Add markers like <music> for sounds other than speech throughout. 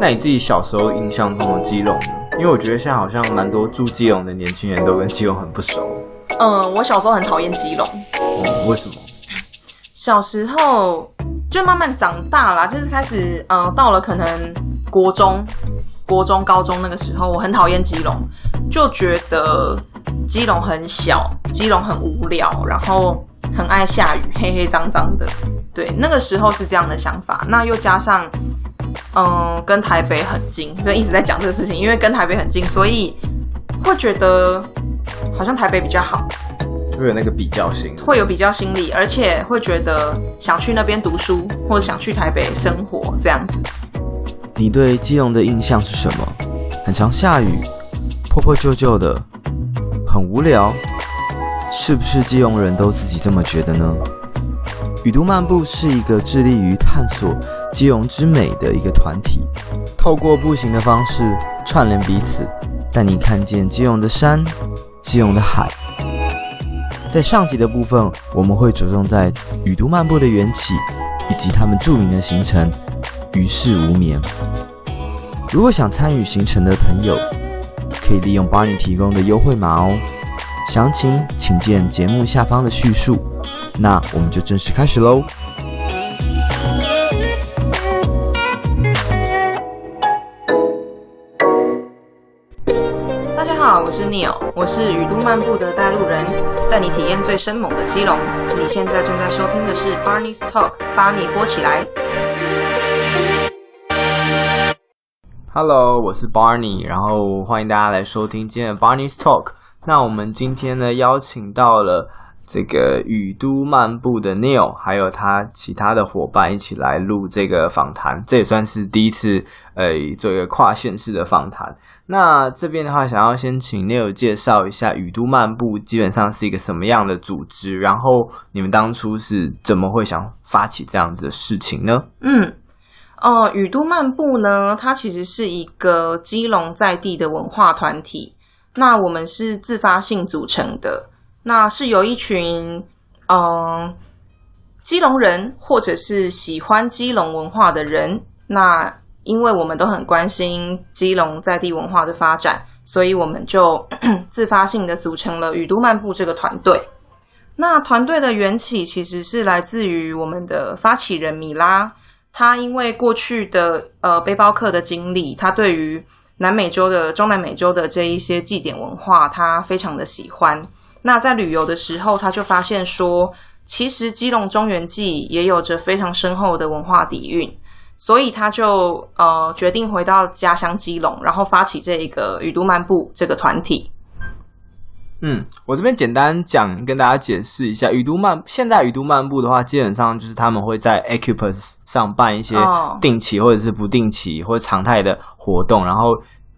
那你自己小时候印象中的基隆呢？因为我觉得现在好像蛮多住基隆的年轻人都跟基隆很不熟。嗯，我小时候很讨厌基隆。嗯，为什么？小时候就慢慢长大啦，就是开始，嗯，到了可能国中、国中、高中那个时候，我很讨厌基隆，就觉得基隆很小，基隆很无聊，然后很爱下雨，黑黑脏脏的。对，那个时候是这样的想法。那又加上。嗯，跟台北很近，所以一直在讲这个事情。因为跟台北很近，所以会觉得好像台北比较好，会有那个比较心，会有比较心理，而且会觉得想去那边读书，或者想去台北生活这样子。你对基隆的印象是什么？很常下雨，破破旧旧的，很无聊，是不是基隆人都自己这么觉得呢？雨都漫步是一个致力于探索基隆之美的一个团体，透过步行的方式串联彼此，带你看见基隆的山、基隆的海。在上集的部分，我们会着重在雨都漫步的缘起，以及他们著名的行程“于是无眠”。如果想参与行程的朋友，可以利用 Barney 提供的优惠码哦。详情请见节目下方的叙述。那我们就正式开始喽。我是 Neil，我是雨都漫步的带路人，带你体验最生猛的基隆。你现在正在收听的是 Barney's Talk，把你播起来。Hello，我是 Barney，然后欢迎大家来收听今天的 Barney's Talk。那我们今天呢，邀请到了。这个雨都漫步的 Neil，还有他其他的伙伴一起来录这个访谈，这也算是第一次，呃，做一个跨县市的访谈。那这边的话，想要先请 Neil 介绍一下雨都漫步基本上是一个什么样的组织，然后你们当初是怎么会想发起这样子的事情呢？嗯，哦、呃，雨都漫步呢，它其实是一个基隆在地的文化团体，那我们是自发性组成的。那是由一群嗯基隆人，或者是喜欢基隆文化的人。那因为我们都很关心基隆在地文化的发展，所以我们就 <clears throat> 自发性的组成了雨都漫步这个团队。那团队的缘起其实是来自于我们的发起人米拉，他因为过去的呃背包客的经历，他对于南美洲的中南美洲的这一些祭典文化，他非常的喜欢。那在旅游的时候，他就发现说，其实基隆中原记也有着非常深厚的文化底蕴，所以他就呃决定回到家乡基隆，然后发起这一个雨都漫步这个团体。嗯，我这边简单讲，跟大家解释一下，雨都漫现在雨都漫步的话，基本上就是他们会在 Acupus 上办一些定期或者是不定期或者常态的活动，然后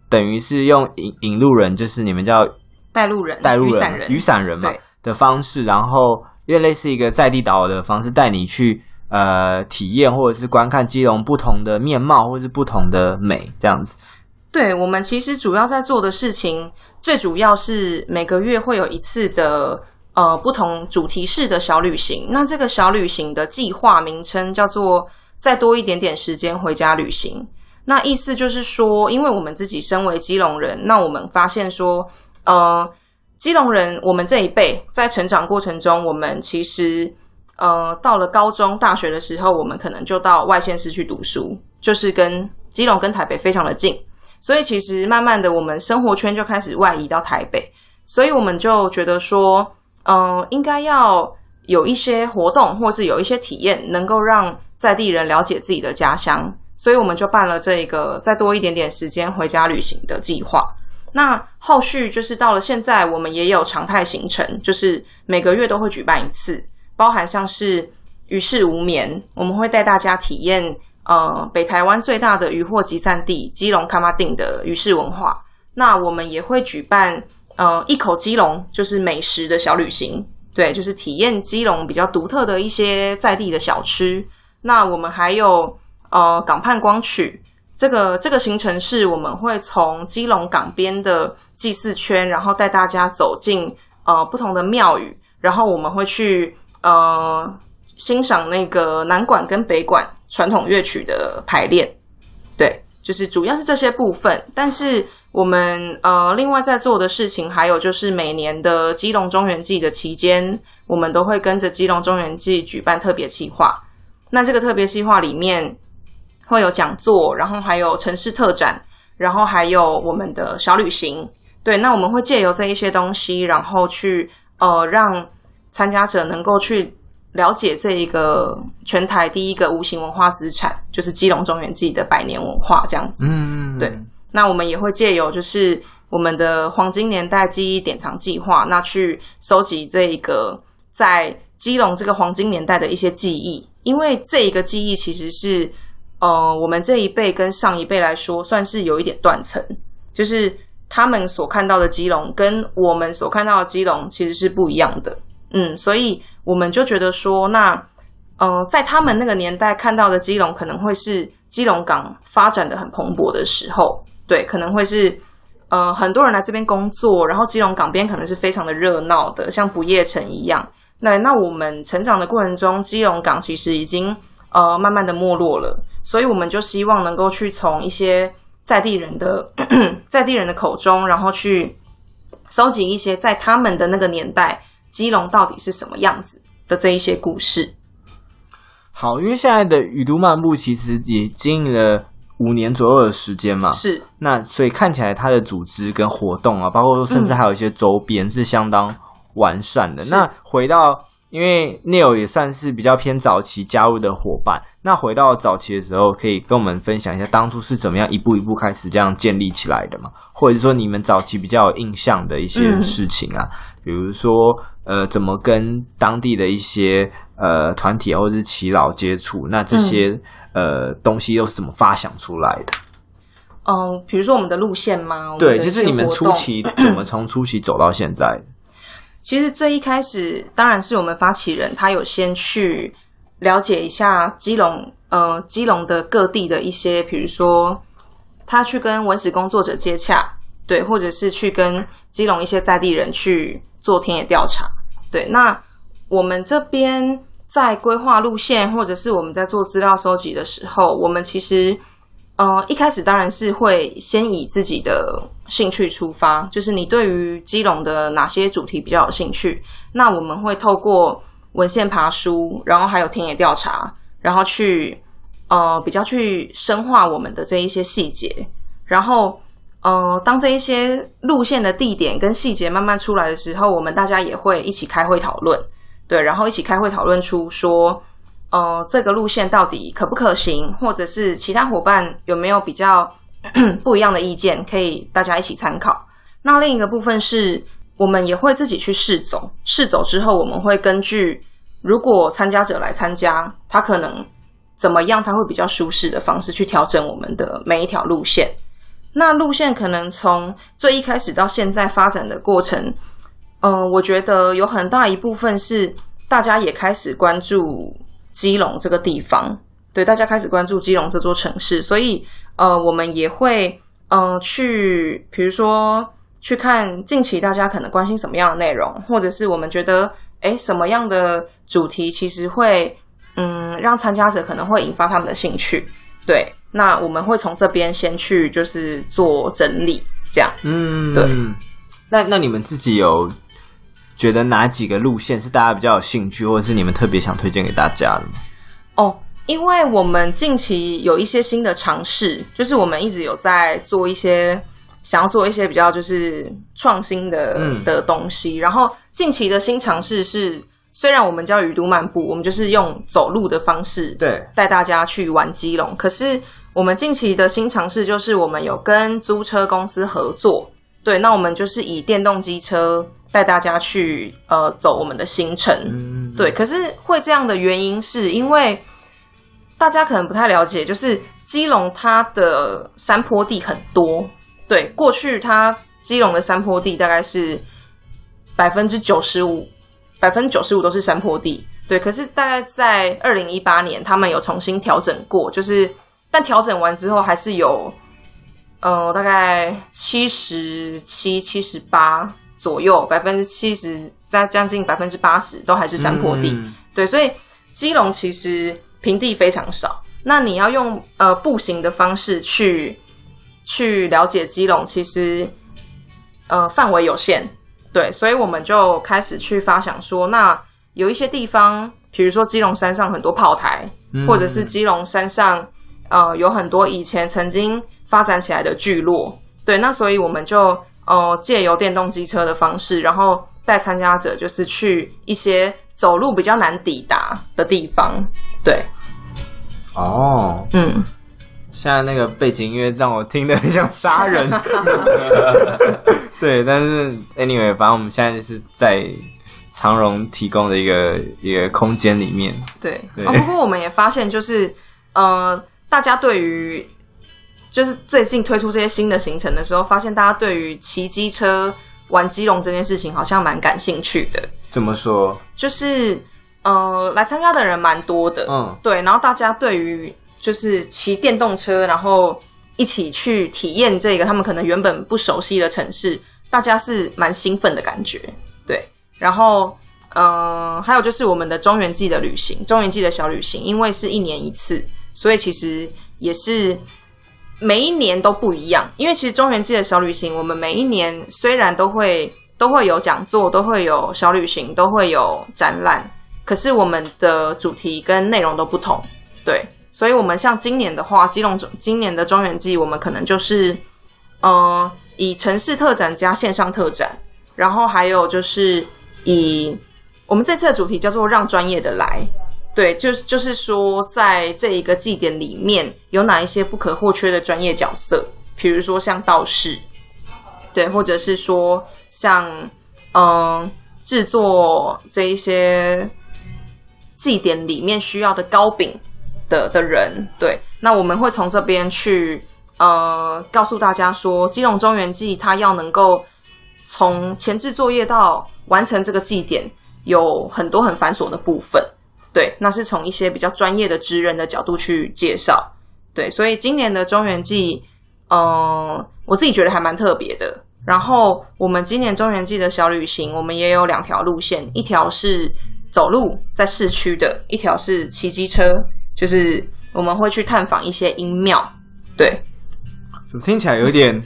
等于是用引引路人，就是你们叫。带路人、带路人、雨伞人、雨伞人嘛的方式，然后因为类似一个在地导游的方式，带你去呃体验或者是观看基隆不同的面貌，或者是不同的美这样子。对，我们其实主要在做的事情，最主要是每个月会有一次的呃不同主题式的小旅行。那这个小旅行的计划名称叫做“再多一点点时间回家旅行”。那意思就是说，因为我们自己身为基隆人，那我们发现说。呃，基隆人，我们这一辈在成长过程中，我们其实呃到了高中、大学的时候，我们可能就到外县市去读书，就是跟基隆跟台北非常的近，所以其实慢慢的，我们生活圈就开始外移到台北，所以我们就觉得说，嗯、呃，应该要有一些活动，或是有一些体验，能够让在地人了解自己的家乡，所以我们就办了这个再多一点点时间回家旅行的计划。那后续就是到了现在，我们也有常态行程，就是每个月都会举办一次，包含像是于是无眠，我们会带大家体验呃北台湾最大的渔获集散地基隆卡玛丁的渔市文化。那我们也会举办呃一口基隆，就是美食的小旅行，对，就是体验基隆比较独特的一些在地的小吃。那我们还有呃港畔光曲。这个这个行程是我们会从基隆港边的祭祀圈，然后带大家走进呃不同的庙宇，然后我们会去呃欣赏那个南管跟北管传统乐曲的排练。对，就是主要是这些部分。但是我们呃另外在做的事情，还有就是每年的基隆中元祭的期间，我们都会跟着基隆中元祭举办特别企划。那这个特别计划里面会有讲座，然后还有城市特展，然后还有我们的小旅行。对，那我们会借由这一些东西，然后去呃让参加者能够去了解这一个全台第一个无形文化资产，就是基隆中原记的百年文化这样子。嗯，对。那我们也会借由就是我们的黄金年代记忆典藏计划，那去收集这一个在基隆这个黄金年代的一些记忆，因为这一个记忆其实是呃我们这一辈跟上一辈来说算是有一点断层，就是。他们所看到的基隆跟我们所看到的基隆其实是不一样的，嗯，所以我们就觉得说，那，呃，在他们那个年代看到的基隆可能会是基隆港发展的很蓬勃的时候，对，可能会是呃很多人来这边工作，然后基隆港边可能是非常的热闹的，像不夜城一样。那那我们成长的过程中，基隆港其实已经呃慢慢的没落了，所以我们就希望能够去从一些。在地人的 <clears throat> 在地人的口中，然后去收集一些在他们的那个年代，基隆到底是什么样子的这一些故事。好，因为现在的雨都漫步其实也经营了五年左右的时间嘛，是。那所以看起来它的组织跟活动啊，包括说甚至还有一些周边是相当完善的。嗯、那回到。因为 Neil 也算是比较偏早期加入的伙伴，那回到早期的时候，可以跟我们分享一下当初是怎么样一步一步开始这样建立起来的吗？或者是说你们早期比较有印象的一些事情啊，嗯、比如说呃，怎么跟当地的一些呃团体或者是耆老接触？那这些、嗯、呃东西又是怎么发想出来的？嗯，比如说我们的路线吗？对，就是你们初期怎么从初期走到现在？其实最一开始，当然是我们发起人，他有先去了解一下基隆，呃，基隆的各地的一些，比如说他去跟文史工作者接洽，对，或者是去跟基隆一些在地人去做田野调查，对。那我们这边在规划路线，或者是我们在做资料收集的时候，我们其实。呃，一开始当然是会先以自己的兴趣出发，就是你对于基隆的哪些主题比较有兴趣，那我们会透过文献爬书，然后还有田野调查，然后去呃比较去深化我们的这一些细节，然后呃当这一些路线的地点跟细节慢慢出来的时候，我们大家也会一起开会讨论，对，然后一起开会讨论出说。呃，这个路线到底可不可行，或者是其他伙伴有没有比较 <clears throat> 不一样的意见，可以大家一起参考。那另一个部分是我们也会自己去试走，试走之后，我们会根据如果参加者来参加，他可能怎么样，他会比较舒适的方式去调整我们的每一条路线。那路线可能从最一开始到现在发展的过程，嗯、我觉得有很大一部分是大家也开始关注。基隆这个地方，对，大家开始关注基隆这座城市，所以呃，我们也会呃去，比如说去看近期大家可能关心什么样的内容，或者是我们觉得诶什么样的主题其实会嗯让参加者可能会引发他们的兴趣，对，那我们会从这边先去就是做整理，这样，嗯，对，那那你们自己有。觉得哪几个路线是大家比较有兴趣，或者是你们特别想推荐给大家的吗？哦，因为我们近期有一些新的尝试，就是我们一直有在做一些想要做一些比较就是创新的、嗯、的东西。然后近期的新尝试是，虽然我们叫雨都漫步，我们就是用走路的方式对带大家去玩基隆。可是我们近期的新尝试就是，我们有跟租车公司合作，对，那我们就是以电动机车。带大家去呃走我们的行程，嗯、对。可是会这样的原因是因为大家可能不太了解，就是基隆它的山坡地很多，对。过去它基隆的山坡地大概是百分之九十五，百分之九十五都是山坡地，对。可是大概在二零一八年，他们有重新调整过，就是但调整完之后还是有呃大概七十七、七十八。左右百分之七十，在将近百分之八十都还是山坡地，嗯、对，所以基隆其实平地非常少。那你要用呃步行的方式去去了解基隆，其实呃范围有限，对，所以我们就开始去发想说，那有一些地方，比如说基隆山上很多炮台，嗯、或者是基隆山上呃有很多以前曾经发展起来的聚落，对，那所以我们就呃借由电动机车的方式，然后带参加者就是去一些走路比较难抵达的地方，对。哦，嗯，现在那个背景音乐让我听得很像杀人，<laughs> 对，但是 anyway，反正我们现在是在长荣提供的一个一个空间里面，对，不过我们也发现，就是呃，大家对于就是最近推出这些新的行程的时候，发现大家对于骑机车玩基隆这件事情好像蛮感兴趣的。怎么说？就是。呃，来参加的人蛮多的，嗯，对，然后大家对于就是骑电动车，然后一起去体验这个他们可能原本不熟悉的城市，大家是蛮兴奋的感觉，对。然后，嗯、呃，还有就是我们的中原季的旅行，中原季的小旅行，因为是一年一次，所以其实也是每一年都不一样。因为其实中原季的小旅行，我们每一年虽然都会都会有讲座，都会有小旅行，都会有展览。可是我们的主题跟内容都不同，对，所以，我们像今年的话，基隆今年的中原季，我们可能就是，呃，以城市特展加线上特展，然后还有就是以我们这次的主题叫做“让专业的来”，对，就是就是说，在这一个祭典里面有哪一些不可或缺的专业角色，比如说像道士，对，或者是说像嗯、制作这一些。祭典里面需要的糕饼的的人，对，那我们会从这边去呃告诉大家说，基隆中原祭它要能够从前置作业到完成这个祭典，有很多很繁琐的部分，对，那是从一些比较专业的职人的角度去介绍，对，所以今年的中元祭，嗯、我自己觉得还蛮特别的。然后我们今年中元祭的小旅行，我们也有两条路线，一条是。走路在市区的一条是骑机车，就是我们会去探访一些阴庙。对，怎么听起来有点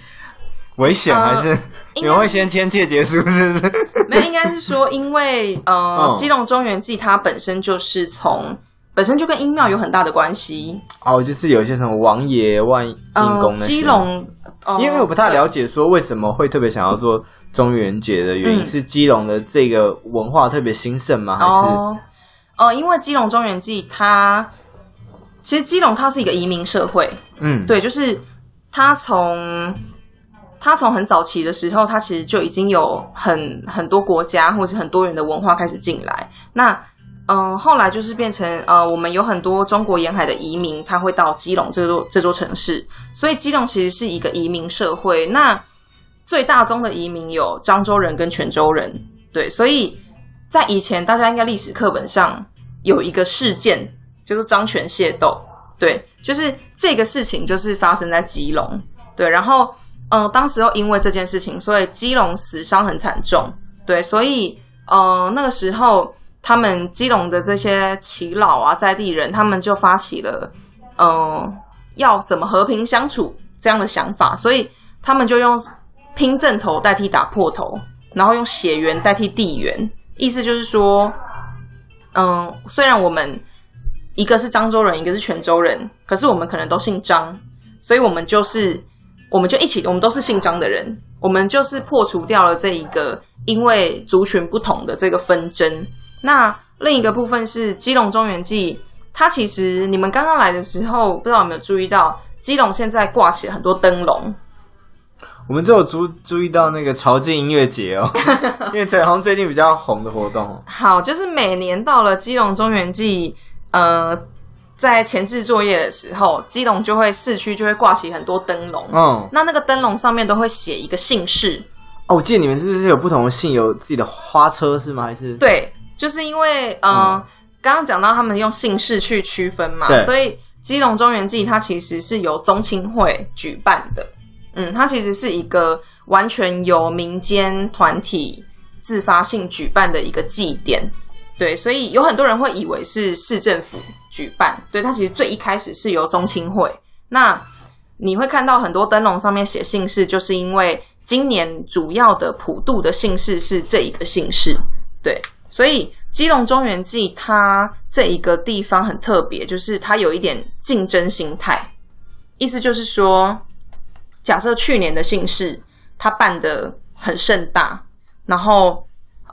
危险？还是你们会先签切结书？是不是？<laughs> 没有，应该是说，因为呃，哦、<laughs> 基隆中原祭它本身就是从本身就跟阴庙有很大的关系。哦，就是有一些什么王爷、万阴公那些。基隆，呃、因为我不太了解，说为什么会特别想要做。中元节的原因是基隆的这个文化特别兴盛吗？还是？哦，呃，因为基隆中原祭，它其实基隆它是一个移民社会，嗯，对，就是它从它从很早期的时候，它其实就已经有很很多国家或者是很多元的文化开始进来。那嗯、呃，后来就是变成呃，我们有很多中国沿海的移民，他会到基隆这座这座城市，所以基隆其实是一个移民社会。那最大宗的移民有漳州人跟泉州人，对，所以在以前大家应该历史课本上有一个事件，就是漳泉械斗，对，就是这个事情就是发生在基隆，对，然后嗯、当时候因为这件事情，所以基隆死伤很惨重，对，所以嗯、呃，那个时候他们基隆的这些耆老啊在地人，他们就发起了嗯、呃，要怎么和平相处这样的想法，所以他们就用。拼正头代替打破头，然后用血缘代替地缘，意思就是说，嗯，虽然我们一个是漳州人，一个是泉州人，可是我们可能都姓张，所以我们就是，我们就一起，我们都是姓张的人，我们就是破除掉了这一个因为族群不同的这个纷争。那另一个部分是基隆中原祭，它其实你们刚刚来的时候，不知道有没有注意到，基隆现在挂起了很多灯笼。我们只有注注意到那个潮境音乐节哦，<laughs> 因为彩虹最近比较红的活动。好，就是每年到了基隆中原祭，呃，在前置作业的时候，基隆就会市区就会挂起很多灯笼。嗯，那那个灯笼上面都会写一个姓氏。哦，我记得你们是不是有不同的姓，有自己的花车是吗？还是？对，就是因为呃，刚刚讲到他们用姓氏去区分嘛，对所以基隆中原祭它其实是由宗亲会举办的。嗯，它其实是一个完全由民间团体自发性举办的一个祭典，对，所以有很多人会以为是市政府举办，对，它其实最一开始是由中青会。那你会看到很多灯笼上面写姓氏，就是因为今年主要的普渡的姓氏是这一个姓氏，对，所以基隆中元祭它这一个地方很特别，就是它有一点竞争心态，意思就是说，假设去年的姓氏它办得很盛大，然后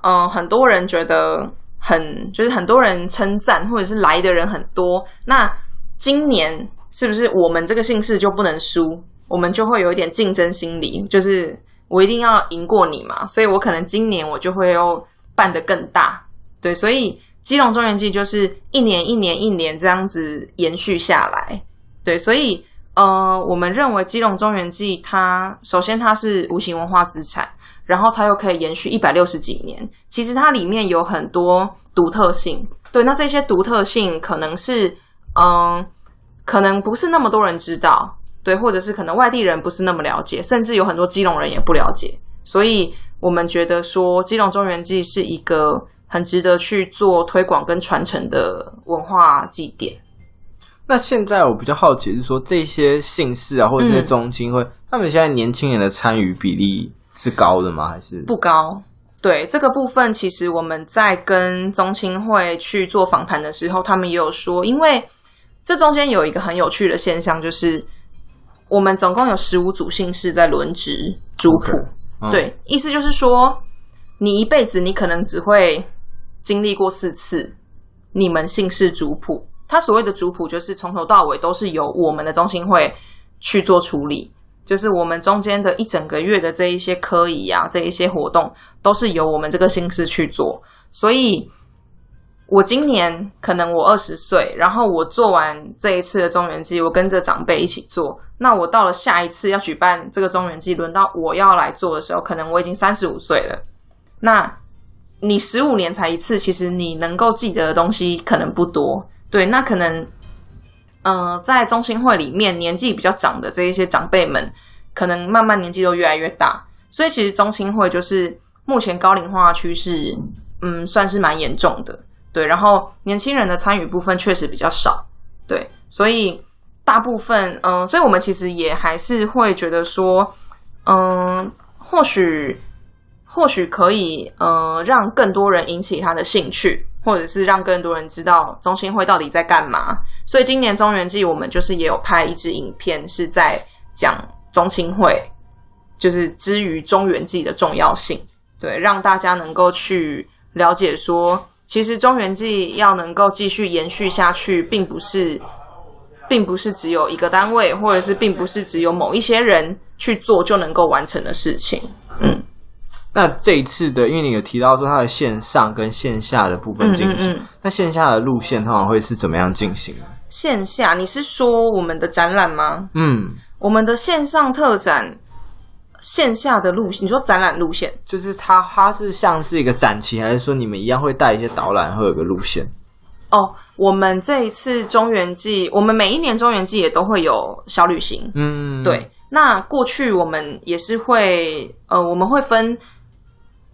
嗯、很多人觉得很就是很多人称赞，或者是来的人很多，那今年。是不是我们这个姓氏就不能输？我们就会有一点竞争心理，就是我一定要赢过你嘛，所以我可能今年我就会又办得更大。对，所以基隆中原祭就是一年一年一年这样子延续下来。对，所以呃，我们认为基隆中原祭它首先它是无形文化资产，然后它又可以延续一百六十几年。其实它里面有很多独特性。对，那这些独特性可能是嗯。呃可能不是那么多人知道，对，或者是可能外地人不是那么了解，甚至有很多基隆人也不了解，所以我们觉得说基隆中原祭是一个很值得去做推广跟传承的文化祭典。那现在我比较好奇是说，这些姓氏啊，或者这些宗亲会，嗯、他们现在年轻人的参与比例是高的吗？还是不高？对，这个部分，其实我们在跟中青会去做访谈的时候，他们也有说，因为。这中间有一个很有趣的现象，就是我们总共有十五组姓氏在轮值族谱。Okay. Oh. 对，意思就是说，你一辈子你可能只会经历过四次你们姓氏族谱。他所谓的族谱，就是从头到尾都是由我们的中青会去做处理，就是我们中间的一整个月的这一些科仪啊，这一些活动，都是由我们这个心思去做，所以。我今年可能我二十岁，然后我做完这一次的中元祭，我跟着长辈一起做。那我到了下一次要举办这个中元祭，轮到我要来做的时候，可能我已经三十五岁了。那你十五年才一次，其实你能够记得的东西可能不多。对，那可能，呃，在中青会里面年纪比较长的这一些长辈们，可能慢慢年纪都越来越大，所以其实中青会就是目前高龄化趋势，嗯，算是蛮严重的。对，然后年轻人的参与部分确实比较少，对，所以大部分，嗯，所以我们其实也还是会觉得说，嗯，或许或许可以，嗯，让更多人引起他的兴趣，或者是让更多人知道中青会到底在干嘛。所以今年中元祭，我们就是也有拍一支影片，是在讲中青会，就是之于中元祭的重要性，对，让大家能够去了解说。其实中元祭要能够继续延续下去，并不是，并不是只有一个单位，或者是并不是只有某一些人去做就能够完成的事情。嗯，那这一次的，因为你有提到说它的线上跟线下的部分进行，嗯嗯嗯，那线下的路线通常会是怎么样进行？线下，你是说我们的展览吗？嗯，我们的线上特展。线下的路线，你说展览路线，就是它，它是像是一个展期，还是说你们一样会带一些导览，会有个路线？哦，我们这一次中原季，我们每一年中原季也都会有小旅行。嗯，对。那过去我们也是会，呃，我们会分，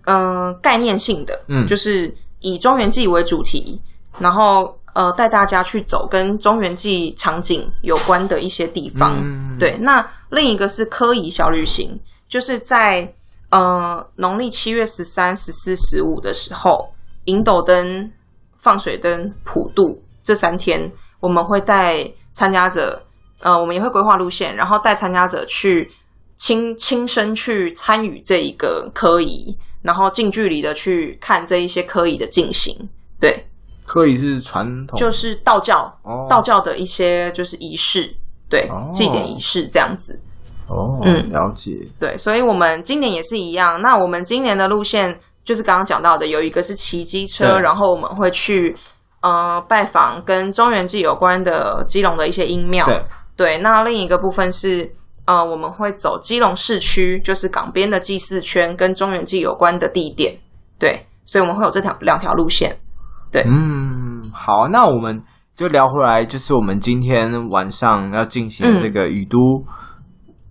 嗯、呃，概念性的，嗯，就是以中原记为主题，然后呃，带大家去走跟中原记场景有关的一些地方。嗯，对。那另一个是科仪小旅行。就是在呃农历七月十三、十四、十五的时候，引斗灯、放水灯、普渡这三天，我们会带参加者，呃，我们也会规划路线，然后带参加者去亲亲身去参与这一个科仪，然后近距离的去看这一些科仪的进行。对，科仪是传统，就是道教、哦、道教的一些就是仪式，对，哦、祭典仪式这样子。哦，嗯，了解。对，所以我们今年也是一样。那我们今年的路线就是刚刚讲到的，有一个是骑机车，然后我们会去呃拜访跟中原祭有关的基隆的一些阴庙。对，对。那另一个部分是呃我们会走基隆市区，就是港边的祭祀圈跟中原祭有关的地点。对，所以我们会有这条两条路线。对，嗯，好，那我们就聊回来，就是我们今天晚上要进行这个雨都。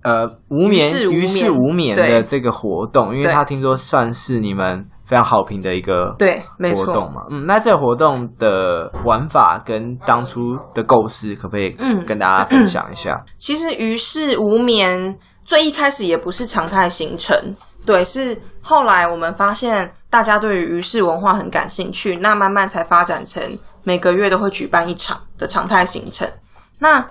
呃，无眠于是无眠的这个活动，因为他听说算是你们非常好评的一个对，没错活动嘛。嗯，那这个活动的玩法跟当初的构思，可不可以嗯跟大家分享一下？嗯、其实于是无眠最一开始也不是常态行程，对，是后来我们发现大家对于于是文化很感兴趣，那慢慢才发展成每个月都会举办一场的常态行程。那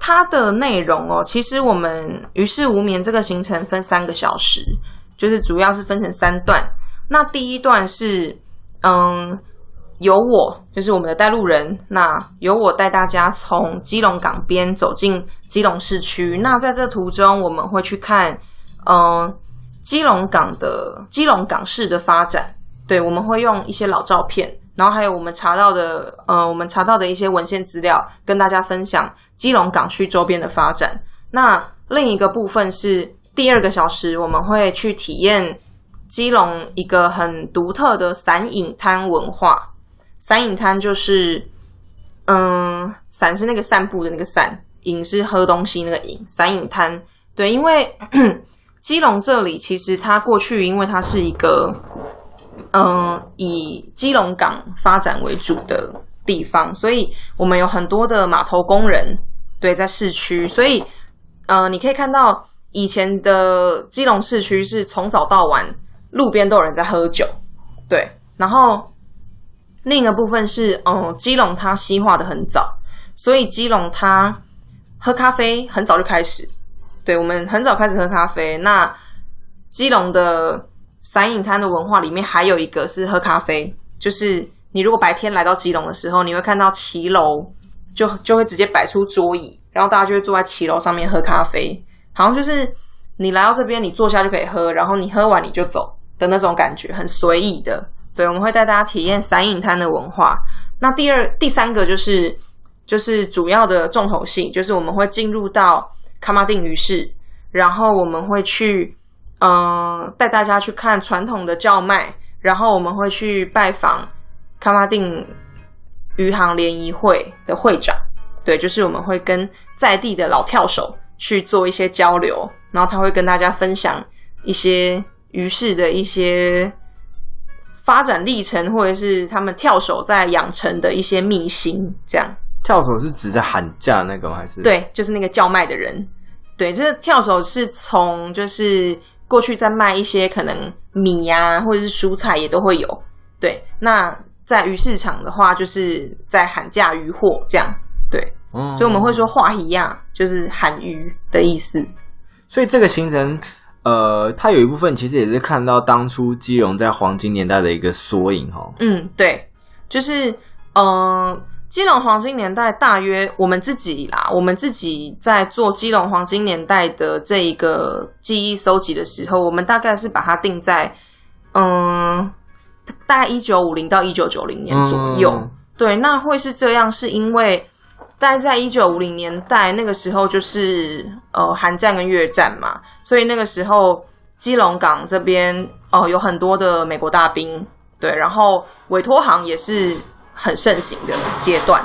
它的内容哦，其实我们于是无眠这个行程分三个小时，就是主要是分成三段。那第一段是，嗯，由我就是我们的带路人，那由我带大家从基隆港边走进基隆市区。那在这途中，我们会去看，嗯，基隆港的基隆港市的发展。对，我们会用一些老照片。然后还有我们查到的，呃，我们查到的一些文献资料，跟大家分享基隆港区周边的发展。那另一个部分是第二个小时，我们会去体验基隆一个很独特的散饮摊文化。散饮摊就是，嗯，散是那个散步的那个散，饮是喝东西那个饮。散饮摊，对，因为 <clears throat> 基隆这里其实它过去，因为它是一个。嗯，以基隆港发展为主的地方，所以我们有很多的码头工人，对，在市区，所以，呃，你可以看到以前的基隆市区是从早到晚，路边都有人在喝酒，对。然后另一个部分是，嗯，基隆它西化的很早，所以基隆它喝咖啡很早就开始，对，我们很早开始喝咖啡。那基隆的。散饮摊的文化里面还有一个是喝咖啡，就是你如果白天来到基隆的时候，你会看到骑楼就就会直接摆出桌椅，然后大家就会坐在骑楼上面喝咖啡，好像就是你来到这边，你坐下就可以喝，然后你喝完你就走的那种感觉，很随意的。对，我们会带大家体验散影摊的文化。那第二、第三个就是就是主要的重头戏，就是我们会进入到卡马丁鱼市，然后我们会去。嗯，带大家去看传统的叫卖，然后我们会去拜访卡马丁渔行联谊会的会长，对，就是我们会跟在地的老跳手去做一些交流，然后他会跟大家分享一些鱼市的一些发展历程，或者是他们跳手在养成的一些秘辛。这样，跳手是指在喊价那个吗？还是？对，就是那个叫卖的人。对，这个跳手是从就是。过去在卖一些可能米呀、啊，或者是蔬菜也都会有。对，那在鱼市场的话，就是在喊价鱼货这样。对，嗯，所以我们会说话一样，就是喊鱼的意思。所以这个行程，呃，它有一部分其实也是看到当初基隆在黄金年代的一个缩影哈。嗯，对，就是嗯。呃基隆黄金年代大约我们自己啦，我们自己在做基隆黄金年代的这一个记忆收集的时候，我们大概是把它定在，嗯，大概一九五零到一九九零年左右。嗯、对，那会是这样，是因为大概在一九五零年代那个时候，就是呃韩战跟越战嘛，所以那个时候基隆港这边哦、呃、有很多的美国大兵，对，然后委托行也是。很盛行的阶段，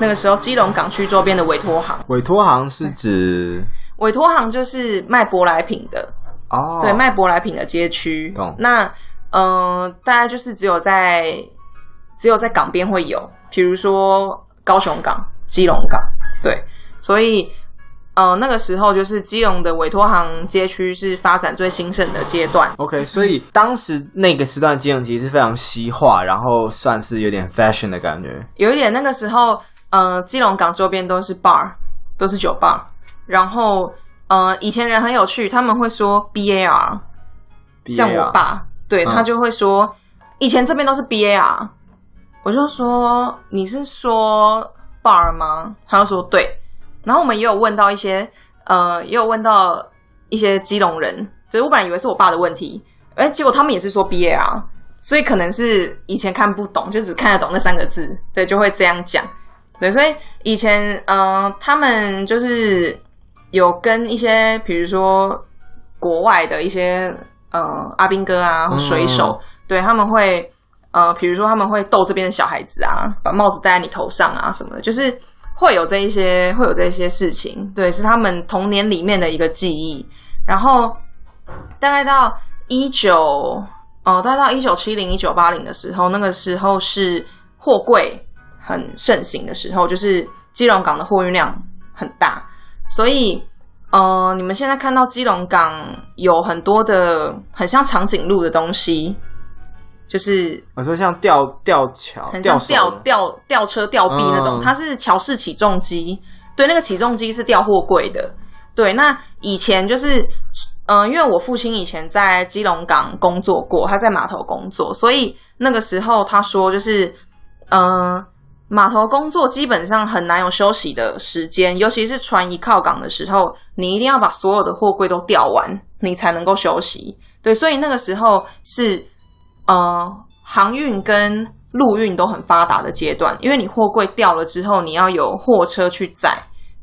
那个时候基隆港区周边的委托行，委托行是指委托行就是卖舶来品的。哦，对，卖舶来品的街区。懂。那嗯、呃，大概就是只有在只有在港边会有，比如说高雄港、基隆港，对，所以。呃，那个时候就是基隆的委托行街区是发展最兴盛的阶段。OK，所以当时那个时段基隆其实是非常西化，然后算是有点 fashion 的感觉。有一点，那个时候，呃，基隆港周边都是 bar，都是酒吧。然后，呃，以前人很有趣，他们会说 BAR，像我爸，对，他就会说，嗯，以前这边都是 BAR，我就说你是说 bar 吗？他就说对。然后我们也有问到一些，呃，也有问到一些基隆人，所以我本来以为是我爸的问题，哎，结果他们也是说 BAR，所以可能是以前看不懂，就只看得懂那三个字，对，就会这样讲，对，所以以前，呃，他们就是有跟一些，比如说国外的一些，呃，阿兵哥啊，水手，嗯、对，他们会，呃，比如说他们会逗这边的小孩子啊，把帽子戴在你头上啊什么的，就是。会有这一些，会有这一些事情，对，是他们童年里面的一个记忆。然后大概到一九呃，大概到一九七零、一九八零的时候，那个时候是货柜很盛行的时候，就是基隆港的货运量很大，所以呃，你们现在看到基隆港有很多的很像长颈鹿的东西，就是我说像吊吊桥，很像吊吊吊车吊臂那种，嗯、它是桥式起重机，对，那个起重机是吊货柜的，对，那以前就是。嗯、呃，因为我父亲以前在基隆港工作过，他在码头工作，所以那个时候他说，就是，嗯、呃，码头工作基本上很难有休息的时间，尤其是船一靠港的时候，你一定要把所有的货柜都吊完，你才能够休息。对，所以那个时候是，呃，航运跟陆运都很发达的阶段，因为你货柜掉了之后，你要有货车去载。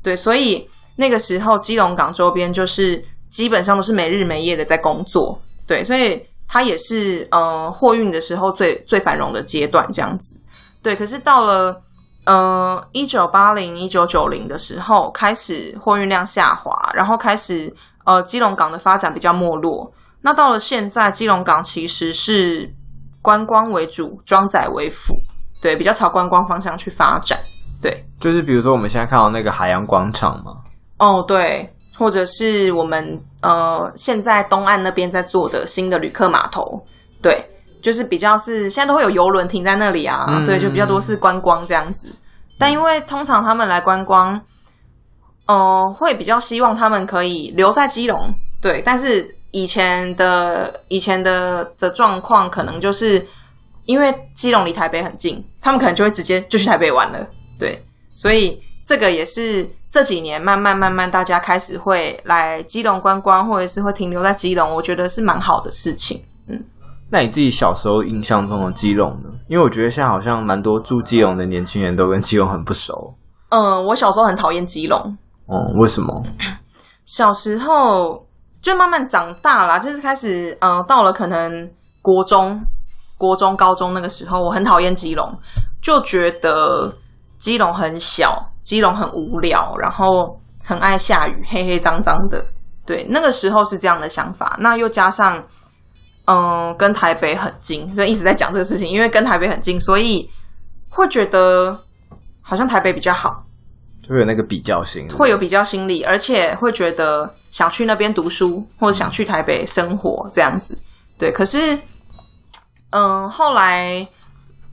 对，所以那个时候基隆港周边就是。基本上都是没日没夜的在工作，对，所以它也是呃货运的时候最最繁荣的阶段这样子，对。可是到了呃一九八零一九九零的时候，开始货运量下滑，然后开始呃基隆港的发展比较没落。那到了现在，基隆港其实是观光为主，装载为辅，对，比较朝观光方向去发展，对。就是比如说我们现在看到那个海洋广场嘛，哦，对。或者是我们呃现在东岸那边在做的新的旅客码头，对，就是比较是现在都会有游轮停在那里啊，嗯、对，就比较多是观光这样子。但因为通常他们来观光，哦、呃，会比较希望他们可以留在基隆，对。但是以前的以前的的状况，可能就是因为基隆离台北很近，他们可能就会直接就去台北玩了，对。所以这个也是。这几年慢慢慢慢，大家开始会来基隆观光，或者是会停留在基隆，我觉得是蛮好的事情。嗯，那你自己小时候印象中的基隆呢？因为我觉得现在好像蛮多住基隆的年轻人都跟基隆很不熟。嗯，我小时候很讨厌基隆。哦、嗯，为什么？小时候就慢慢长大啦，就是开始，嗯，到了可能国中、国中、高中那个时候，我很讨厌基隆，就觉得基隆很小。基隆很无聊，然后很爱下雨，黑黑脏脏的。对，那个时候是这样的想法。那又加上，嗯，跟台北很近，所以一直在讲这个事情。因为跟台北很近，所以会觉得好像台北比较好，就会有那个比较心，会有比较心理，而且会觉得想去那边读书，或者想去台北生活这样子。对，可是，嗯，后来，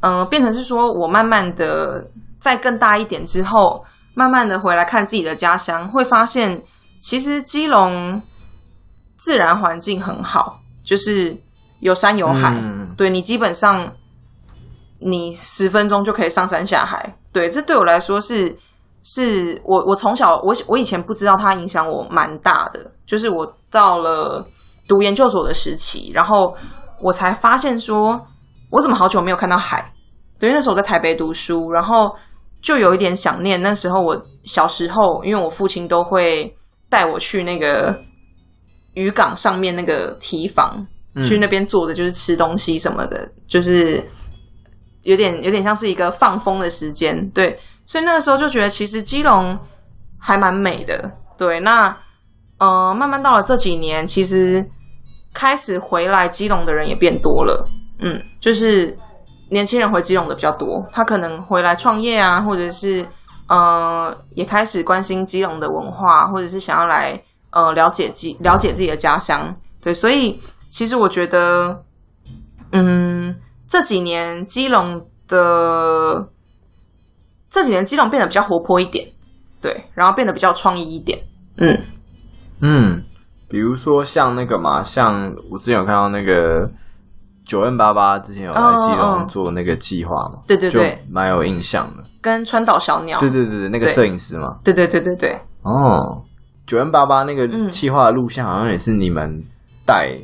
嗯，变成是说我慢慢的。再更大一点之后，慢慢的回来看自己的家乡，会发现其实基隆自然环境很好，就是有山有海。嗯、对，你基本上你十分钟就可以上山下海。对，这对我来说是是我我从小我我以前不知道它影响我蛮大的，就是我到了读研究所的时期，然后我才发现说，我怎么好久没有看到海？对，那时候我在台北读书，然后。就有一点想念那时候，我小时候，因为我父亲都会带我去那个渔港上面那个提防，嗯、去那边坐的，就是吃东西什么的，就是有点有点像是一个放风的时间，对。所以那个时候就觉得，其实基隆还蛮美的，对。那呃，慢慢到了这几年，其实开始回来基隆的人也变多了，嗯，就是。年轻人回基隆的比较多，他可能回来创业啊，或者是呃，也开始关心基隆的文化，或者是想要来呃了解基了解自己的家乡。对，所以其实我觉得，嗯，这几年基隆的这几年基隆变得比较活泼一点，对，然后变得比较创意一点，嗯嗯，比如说像那个嘛，像我之前有看到那个。九 N 八八之前有来基隆做那个计划嘛？对对对，蛮有印象的。跟川岛小鸟，对对对对，那个摄影师嘛。对对对对对。哦，九 N 八八那个计划的录像好像也是你们带。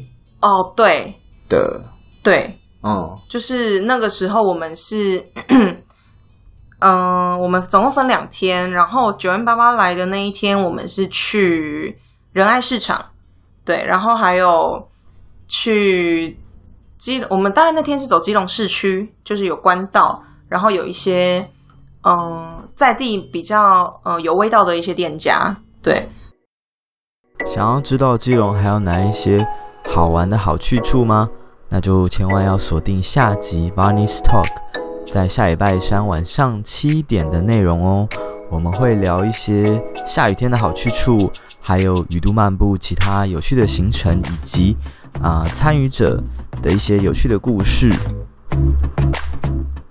哦，对。的。对。哦。就是那个时候我们是，嗯，我们总共分两天，然后九 N 八八来的那一天，我们是去仁爱市场，对，然后还有去。基隆，我们大概那天是走基隆市区，就是有官道，然后有一些嗯在地比较嗯有味道的一些店家。对，想要知道基隆还有哪一些好玩的好去处吗？那就千万要锁定下集 Barney's Talk，在下礼拜三晚上七点的内容哦。我们会聊一些下雨天的好去处，还有雨都漫步其他有趣的行程，以及啊、参与者的一些有趣的故事。